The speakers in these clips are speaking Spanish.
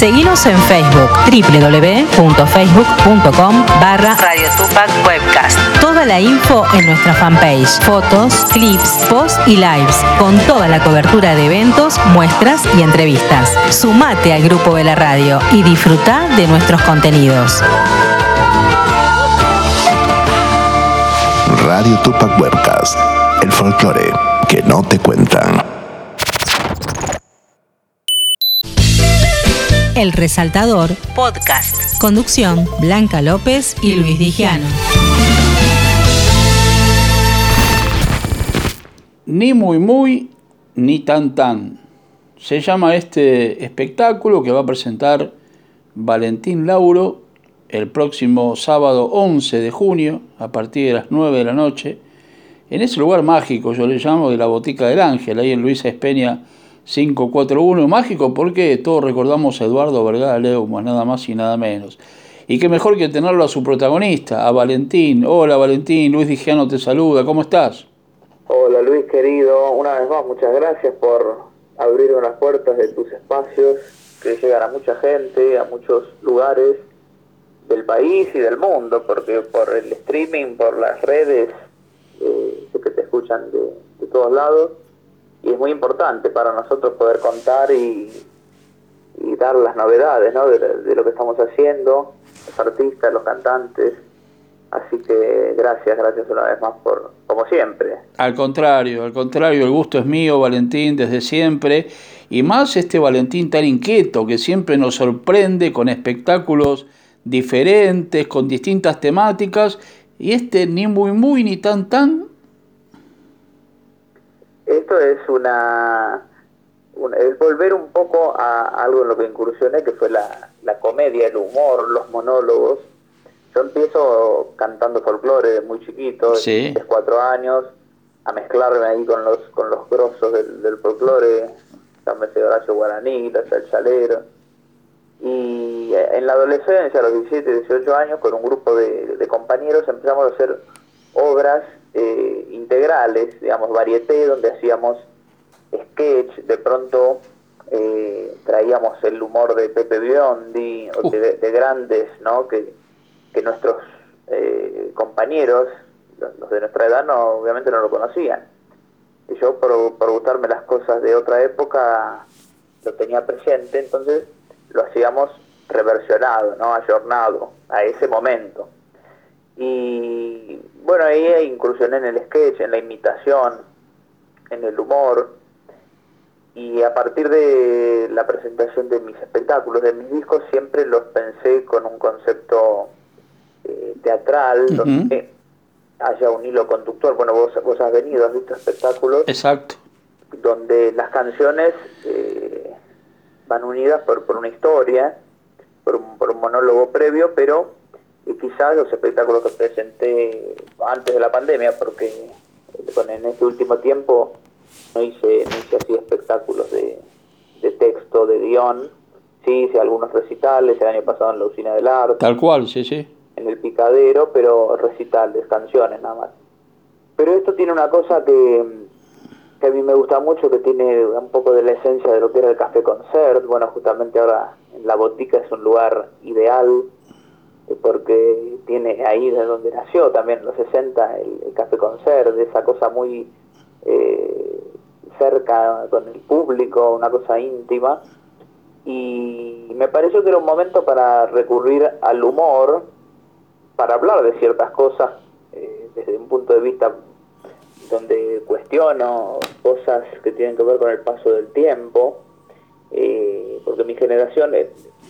Seguimos en Facebook, www.facebook.com barra Radio Tupac Webcast. Toda la info en nuestra fanpage, fotos, clips, posts y lives, con toda la cobertura de eventos, muestras y entrevistas. Sumate al grupo de la radio y disfruta de nuestros contenidos. Radio Tupac Webcast, el folclore que no te cuentan. El Resaltador Podcast. Conducción Blanca López y Luis Digiano. Ni muy muy, ni tan tan. Se llama este espectáculo que va a presentar Valentín Lauro el próximo sábado 11 de junio a partir de las 9 de la noche en ese lugar mágico, yo le llamo de la Botica del Ángel, ahí en Luisa Espeña 541, mágico porque todos recordamos a Eduardo Vergara Leumas, nada más y nada menos. Y qué mejor que tenerlo a su protagonista, a Valentín. Hola Valentín, Luis Digiano te saluda, ¿cómo estás? Hola Luis querido, una vez más muchas gracias por abrir las puertas de tus espacios que llegan a mucha gente, a muchos lugares del país y del mundo, porque por el streaming, por las redes, eh, que te escuchan de todos lados y es muy importante para nosotros poder contar y, y dar las novedades ¿no? de, lo que estamos haciendo, los artistas, los cantantes. Así que gracias, gracias una vez más por, como siempre. Al contrario, al contrario, el gusto es mío, Valentín, desde siempre. Y más este Valentín tan inquieto que siempre nos sorprende con espectáculos diferentes, con distintas temáticas. Y este ni muy muy ni tan tan esto es una, el volver un poco a algo en lo que incursioné, que fue la, comedia, el humor, los monólogos. Yo empiezo cantando folclore de muy chiquito, de cuatro años, a mezclarme ahí con los con los grosos del, del folclore, de Horacio Guaraní, el Chalero. Y en la adolescencia, a los 17, 18 años, con un grupo de, de compañeros empezamos a hacer obras eh, integrales, digamos, varieté, donde hacíamos sketch, de pronto eh, traíamos el humor de Pepe Biondi, o de, grandes, ¿no? Que, que nuestros eh, compañeros, los de nuestra edad, no, obviamente no lo conocían. Y yo, por, por gustarme las cosas de otra época, lo tenía presente, entonces lo hacíamos reversionado, ¿no? Ayornado a ese momento. Y bueno, ahí incursioné en el sketch, en la imitación, en el humor. Y a partir de la presentación de mis espectáculos, de mis discos, siempre los pensé con un concepto eh, teatral, donde haya un hilo conductor. Bueno, vos, vos has venido, has visto espectáculos. Exacto. Donde las canciones eh, van unidas por, por una historia, por un, por un monólogo previo, pero y quizás los espectáculos que presenté antes de la pandemia, porque en este último tiempo no hice, no hice así espectáculos de, de texto, de guion, sí hice algunos recitales, el año pasado en la Usina del Arte. Tal cual, sí, sí. En el Picadero, pero recitales, canciones nada más. Pero esto tiene una cosa que, que a mí me gusta mucho, que tiene un poco de la esencia de lo que era el Café Concert. Bueno, justamente ahora en la botica es un lugar ideal porque tiene ahí de donde nació también en los 60 el, Café Concert, esa cosa muy eh, cerca con el público, una cosa íntima. Y me pareció que era un momento para recurrir al humor, para hablar de ciertas cosas eh, desde un punto de vista donde cuestiono cosas que tienen que ver con el paso del tiempo, eh, porque mi generación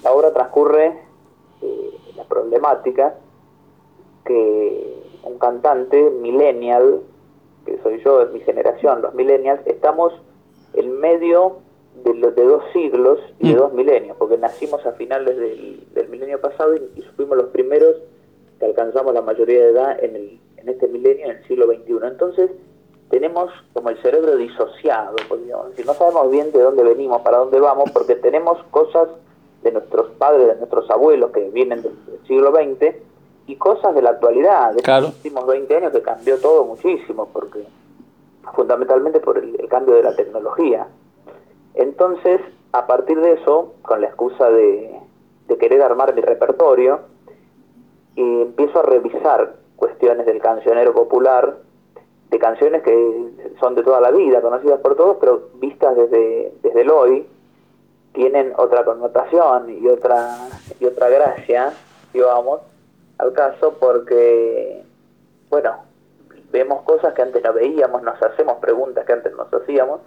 ahora transcurre problemática que un cantante millennial, que soy yo, de mi generación, los millennials, estamos en medio de, de dos siglos y de mm. dos milenios, porque nacimos a finales del, del milenio pasado y, fuimos los primeros que alcanzamos la mayoría de edad en, el, en este milenio, en el siglo XXI. Entonces, tenemos como el cerebro disociado, podríamos decir. No sabemos bien de dónde venimos, para dónde vamos, porque tenemos cosas de nuestros padres, de nuestros abuelos que vienen del, siglo XX y cosas de la actualidad, de los últimos 20 años que cambió todo muchísimo, porque fundamentalmente por el, cambio de la tecnología. Entonces, a partir de eso, con la excusa de, de querer armar mi repertorio, eh, empiezo a revisar cuestiones del cancionero popular, de canciones que son de toda la vida, conocidas por todos, pero vistas desde, desde el hoy, tienen otra connotación y otra, y otra gracia, digamos, al caso, porque, bueno, vemos cosas que antes no veíamos, nos hacemos preguntas que antes nos hacíamos,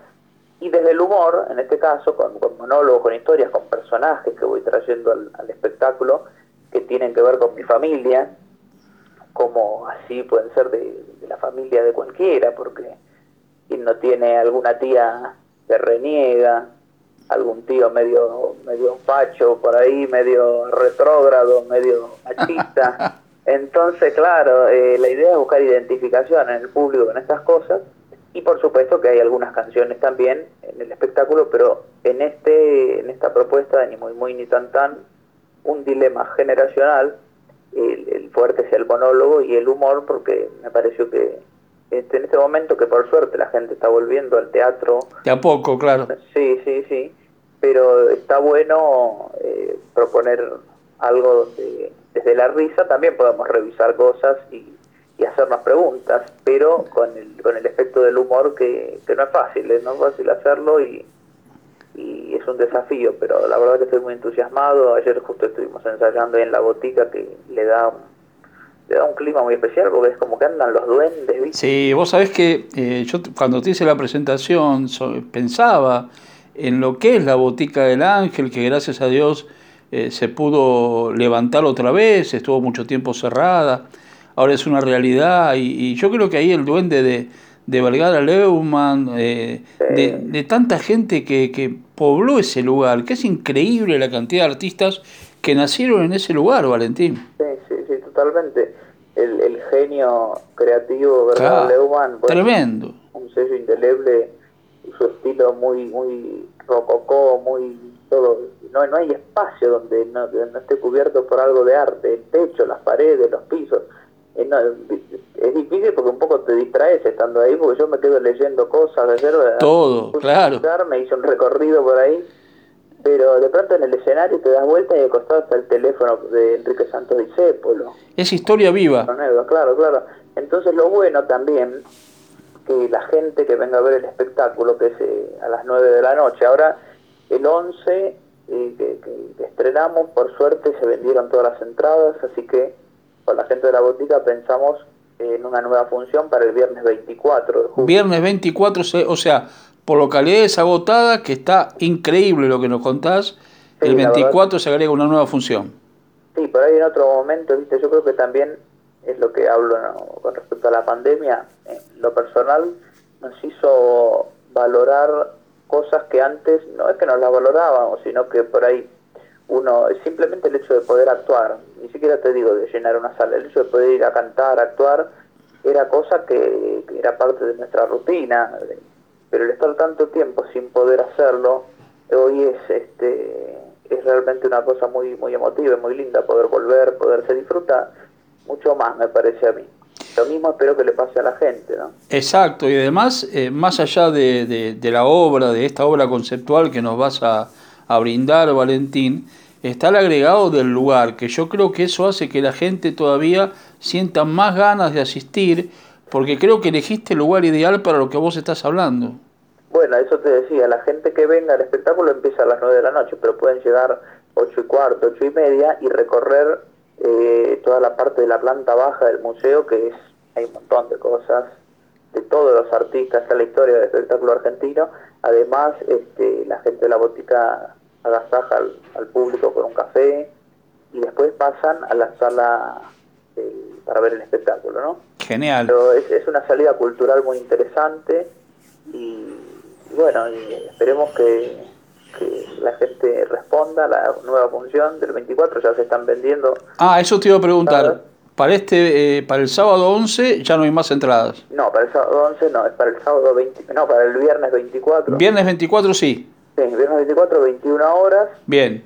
y desde el humor, en este caso, con, monólogos, con historias, con personajes que voy trayendo al, espectáculo, que tienen que ver con mi familia, como así pueden ser de, la familia de cualquiera, porque quien no tiene alguna tía que reniega, algún tío medio medio facho por ahí, medio retrógrado, medio machista. Entonces, claro, eh, la idea es buscar identificación en el público en estas cosas y por supuesto que hay algunas canciones también en el espectáculo, pero en este en esta propuesta de Ni Muy Muy Ni Tan Tan, un dilema generacional, el, fuerte es el monólogo y el humor, porque me pareció que este, en este momento que por suerte la gente está volviendo al teatro. De a poco, claro. Sí, sí, sí, pero está bueno eh, proponer algo donde desde la risa también podamos revisar cosas y y hacernos preguntas, pero con el, con el efecto del humor que, que no es fácil, ¿eh? no es fácil hacerlo y, y es un desafío, pero la verdad que estoy muy entusiasmado. Ayer justo estuvimos ensayando en la botica que le da le da un clima muy especial porque es como que andan los duendes. ¿viste? Sí, vos sabés que eh, yo cuando te hice la presentación pensaba en lo que es la botica del ángel, que gracias a Dios eh, se pudo levantar otra vez, estuvo mucho tiempo cerrada ahora es una realidad y, yo creo que ahí el duende de, de Vergara Leumann, eh, de, tanta gente que, que, pobló ese lugar, que es increíble la cantidad de artistas que nacieron en ese lugar, Valentín. Sí, sí, totalmente. El, el genio creativo Vergara Leumann, tremendo. Un sello indeleble, su estilo muy, muy rococó, muy todo. No, no hay espacio donde no, no esté cubierto por algo de arte, el techo, las paredes, los pisos eh, es difícil porque un poco te distraes estando ahí, porque yo me quedo leyendo cosas de ayer. Todo, claro. Me hice un recorrido por ahí, pero de pronto en el escenario te das vuelta y al costado está el teléfono de Enrique Santos Discépolo. Es historia viva. Claro, claro. Entonces lo bueno también, que la gente que venga a ver el espectáculo, que es eh, a las 9 de la noche, ahora el 11 eh, que, que estrenamos, por suerte se vendieron todas las entradas, así que con la gente de la botica pensamos en una nueva función para el viernes 24 de julio. Viernes 24, o sea, por localidades agotadas, que está increíble lo que nos contás, el 24 se agrega una nueva función. Sí, por ahí en otro momento, viste, yo creo que también es lo que hablo con respecto a la pandemia, en lo personal nos hizo valorar cosas que antes no es que nos las valorábamos, sino que por ahí uno, simplemente el hecho de poder actuar, ni siquiera te digo de llenar una sala, el hecho de poder ir a cantar, actuar, era cosa que, era parte de nuestra rutina, pero el estar tanto tiempo sin poder hacerlo, hoy es este es realmente una cosa muy muy emotiva muy linda poder volver, poder se disfruta mucho más, me parece a mí. Lo mismo espero que le pase a la gente, ¿no? Exacto, y además, eh, más allá de, de, la obra, de esta obra conceptual que nos vas a, a brindar, Valentín, está el agregado del lugar, que yo creo que eso hace que la gente todavía sienta más ganas de asistir, porque creo que elegiste el lugar ideal para lo que vos estás hablando. Bueno, eso te decía, la gente que venga al espectáculo empieza a las 9 de la noche, pero pueden llegar 8 y cuarto, 8 y media y recorrer eh, toda la parte de la planta baja del museo, que es hay un montón de cosas de todos los artistas, está la historia del espectáculo argentino. Además, este, la gente de la botica agasaja al, público con un café y después pasan a la sala para ver el espectáculo, ¿no? Genial. Pero es, una salida cultural muy interesante y, bueno, esperemos que, la gente responda a la nueva función del 24, ya se están vendiendo. Ah, eso te iba a preguntar. Para este, eh, para el sábado 11 ya no hay más entradas. No, para el sábado 11 no, es para el sábado 20, no, para el viernes 24. Viernes 24 sí. Sí, viernes 24, 21 horas. Bien.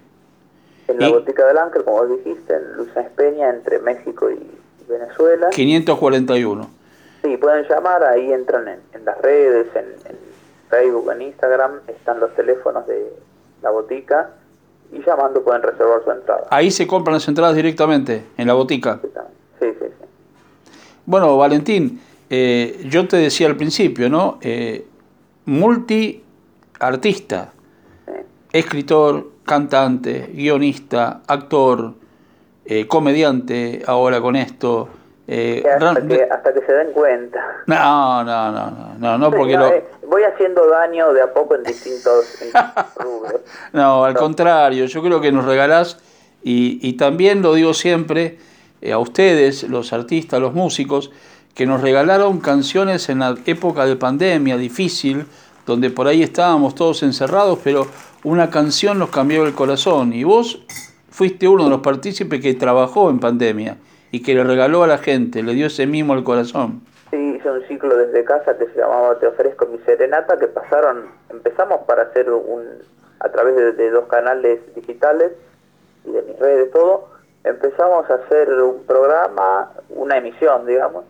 En la Botica del Ángel, como dijiste, en Luis Espeña, entre México y Venezuela. 541. Sí, pueden llamar, ahí entran en, las redes, en, Facebook, en Instagram, están los teléfonos de, la botica, y llamando pueden reservar su entrada. Ahí se compran las entradas directamente, en la botica. Sí, sí, sí. Bueno, Valentín, eh, yo te decía al principio, ¿no? Eh, multiartista, escritor, cantante, guionista, actor, eh, comediante, ahora con esto. Eh, hasta, que, hasta, que, se den cuenta. No, no, no, no, no, porque lo... Eh, voy haciendo daño de a poco en distintos, rubros. No, al contrario, yo creo que nos regalás, y, y también lo digo siempre eh, a ustedes, los artistas, los músicos, que nos regalaron canciones en la época de pandemia difícil, donde por ahí estábamos todos encerrados, pero una canción nos cambió el corazón. Y vos fuiste uno de los partícipes que trabajó en pandemia y que le regaló a la gente, le dio ese mismo al corazón. Sí, hice un ciclo desde casa que se llamaba Te ofrezco mi serenata, que pasaron, empezamos para hacer un, a través de, dos canales digitales y de mis redes, todo, empezamos a hacer un programa, una emisión, digamos,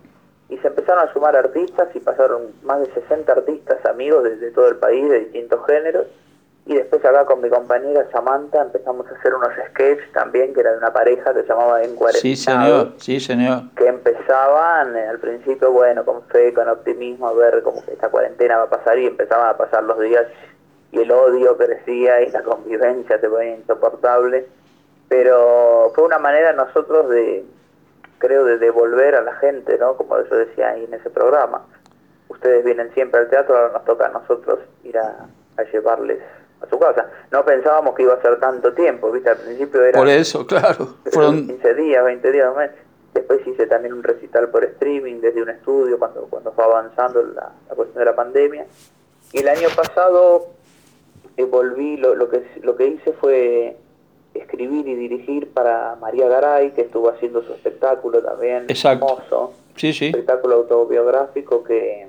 y se empezaron a sumar artistas y pasaron más de 60 artistas, amigos de todo el país, de distintos géneros, y después acá con mi compañera Samantha empezamos a hacer unos sketches también, que era de una pareja que se llamaba En Sí, señor, sí, señor. Que empezaban eh, al principio, bueno, con fe, con optimismo, a ver cómo esta cuarentena va a pasar y empezaban a pasar los días y el odio crecía y la convivencia se ponía insoportable. Pero fue una manera nosotros de, creo, de devolver a la gente, ¿no? Como yo decía ahí en ese programa. Ustedes vienen siempre al teatro, ahora nos toca a nosotros ir a, a llevarles a su casa. No pensábamos que iba a ser tanto tiempo, ¿viste? Al principio era... Por eso, claro. Fueron 15 días, 20 días, mes. Después hice también un recital por streaming desde un estudio cuando, cuando fue avanzando la, cuestión de la pandemia. Y el año pasado eh, volví, lo, lo, que, lo que hice fue escribir y dirigir para María Garay, que estuvo haciendo su espectáculo también, Exacto. hermoso. Sí, sí. Espectáculo autobiográfico que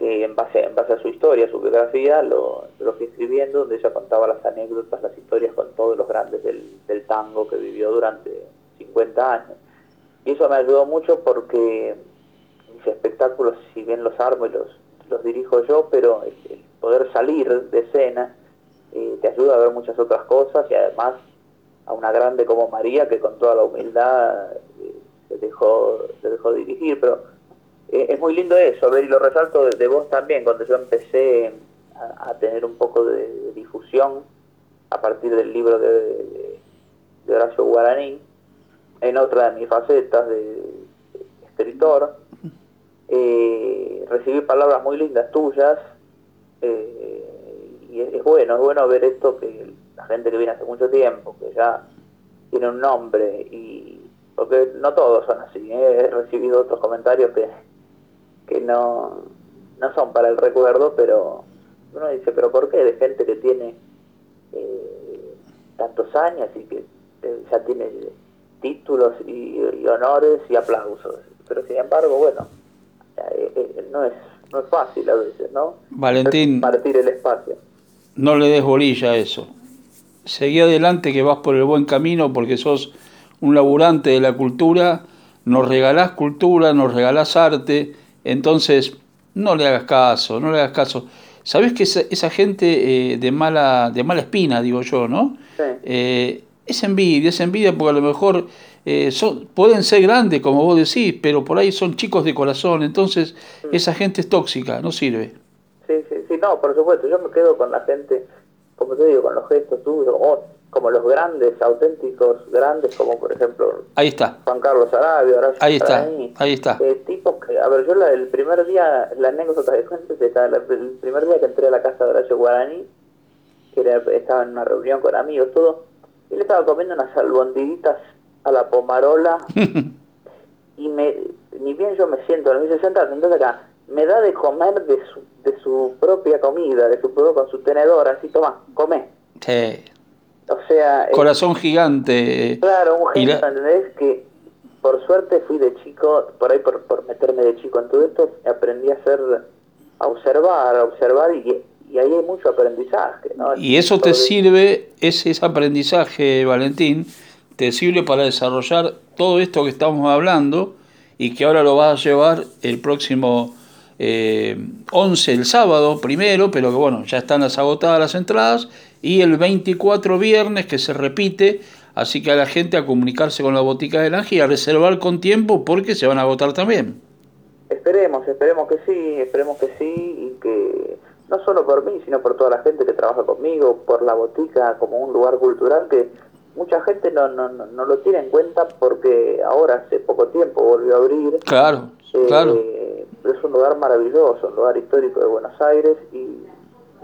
que en base, en base a su historia, su biografía, lo, lo fui escribiendo, donde ella contaba las anécdotas, las historias con todos los grandes del, del tango que vivió durante 50 años. Y eso me ayudó mucho porque mis espectáculos, si bien los armo y los, los dirijo yo, pero el, poder salir de escena eh, te ayuda a ver muchas otras cosas y además a una grande como María que con toda la humildad eh, se, dejó, se dejó dirigir, pero es muy lindo eso, ver, y lo resalto de, vos también, cuando yo empecé a, tener un poco de, difusión a partir del libro de, Horacio Guaraní, en otra de mis facetas de, escritor, eh, recibí palabras muy lindas tuyas, eh, y es, bueno, es bueno ver esto que la gente que viene hace mucho tiempo, que ya tiene un nombre, y porque no todos son así, he recibido otros comentarios que que no, no son para el recuerdo, pero uno dice, pero ¿por qué? De gente que tiene eh, tantos años y que eh, ya tiene títulos y, honores y aplausos. Pero sin embargo, bueno, eh, no, es, no es fácil a veces, ¿no? Valentín. Partir el espacio. No le des bolilla a eso. Seguí adelante que vas por el buen camino porque sos un laburante de la cultura, nos regalás cultura, nos regalás arte entonces, no le hagas caso, no le hagas caso. ¿Sabes que esa, gente eh, de, mala, de mala espina, digo yo, ¿no? Eh, es envidia, es envidia porque a lo mejor eh, son, pueden ser grandes, como vos decís, pero por ahí son chicos de corazón, entonces mm. esa gente es tóxica, no sirve. Sí, sí, sí, no, por supuesto, yo me quedo con la gente, como te digo, con los gestos tuyos, como los grandes, auténticos grandes, como por ejemplo ahí está. Juan Carlos Arabia, Horacio ahí está, ahí está. Eh, tipos que, a ver, yo la, el primer día, la anécdota de cuentas, el primer día que entré a la casa de Horacio Guaraní, que era, estaba en una reunión con amigos, todo, él estaba comiendo unas albondiguitas a la pomarola y me, ni bien yo me siento, me dice, sentate, entonces acá, me da de comer de su, de su propia comida, de su con su tenedor, así, toma, come. Sí. O sea... Corazón gigante. Claro, un gesto, ¿entendés? Que por suerte fui de chico, por ahí por, por meterme de chico en todo esto, aprendí a hacer, a observar, a observar y, y ahí hay mucho aprendizaje. ¿no? Y eso te sirve, ese, ese aprendizaje, Valentín, te sirve para desarrollar todo esto que estamos hablando y que ahora lo vas a llevar el próximo eh, 11, el sábado primero, pero que bueno, ya están las agotadas las entradas y el 24 viernes que se repite, así que a la gente a comunicarse con la botica del Ángel y a reservar con tiempo porque se van a agotar también. Esperemos, esperemos que sí, esperemos que sí y que no solo por mí, sino por toda la gente que trabaja conmigo, por la botica como un lugar cultural que mucha gente no, no, no, lo tiene en cuenta porque ahora hace poco tiempo volvió a abrir. Claro, eh, claro. Es un lugar maravilloso, un lugar histórico de Buenos Aires y, y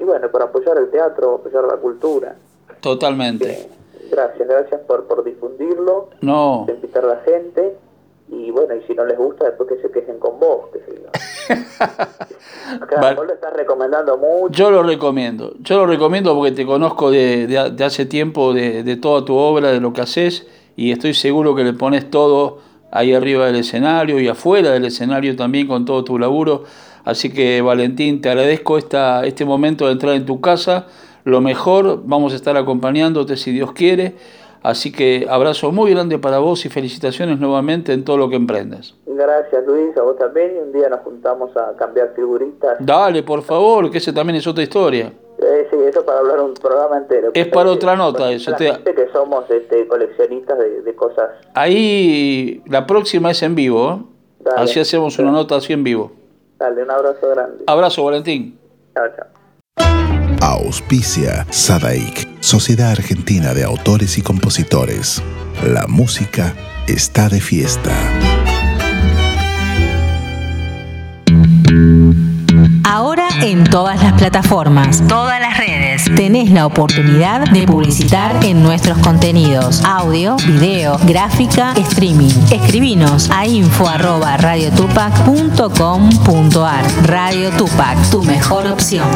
bueno, por apoyar el teatro, apoyar la cultura. Totalmente. gracias, gracias por, por difundirlo, no. invitar a la gente y bueno, y si no les gusta, después que se quejen con vos, que vos lo estás recomendando mucho. Yo lo recomiendo, yo lo recomiendo porque te conozco de, de, hace tiempo, de, de, toda tu obra, de lo que haces, y estoy seguro que le pones todo ahí arriba del escenario y afuera del escenario también con todo tu laburo. Así que Valentín, te agradezco esta, este momento de entrar en tu casa. Lo mejor, vamos a estar acompañándote si Dios quiere Así que abrazo muy grande para vos y felicitaciones nuevamente en todo lo que emprendas. Gracias Luis, a vos también y un día nos juntamos a cambiar figuritas. Dale, por favor, que ese también es otra historia. Eh, sí, eso para hablar un programa entero. Es para otra nota eso. Te... que somos este, coleccionistas de, cosas. Ahí la próxima es en vivo, ¿eh? así hacemos una nota así en vivo. Dale, un abrazo grande. Abrazo Valentín. Chao, chao. Auspicia Sadaik, Sociedad Argentina de Autores y Compositores. La música está de fiesta. Ahora en todas las plataformas, todas las redes, tenés la oportunidad de publicitar en nuestros contenidos, audio, video, gráfica, streaming. Escribinos a info@radiotupac.com.ar. Radio Tupac, tu mejor opción.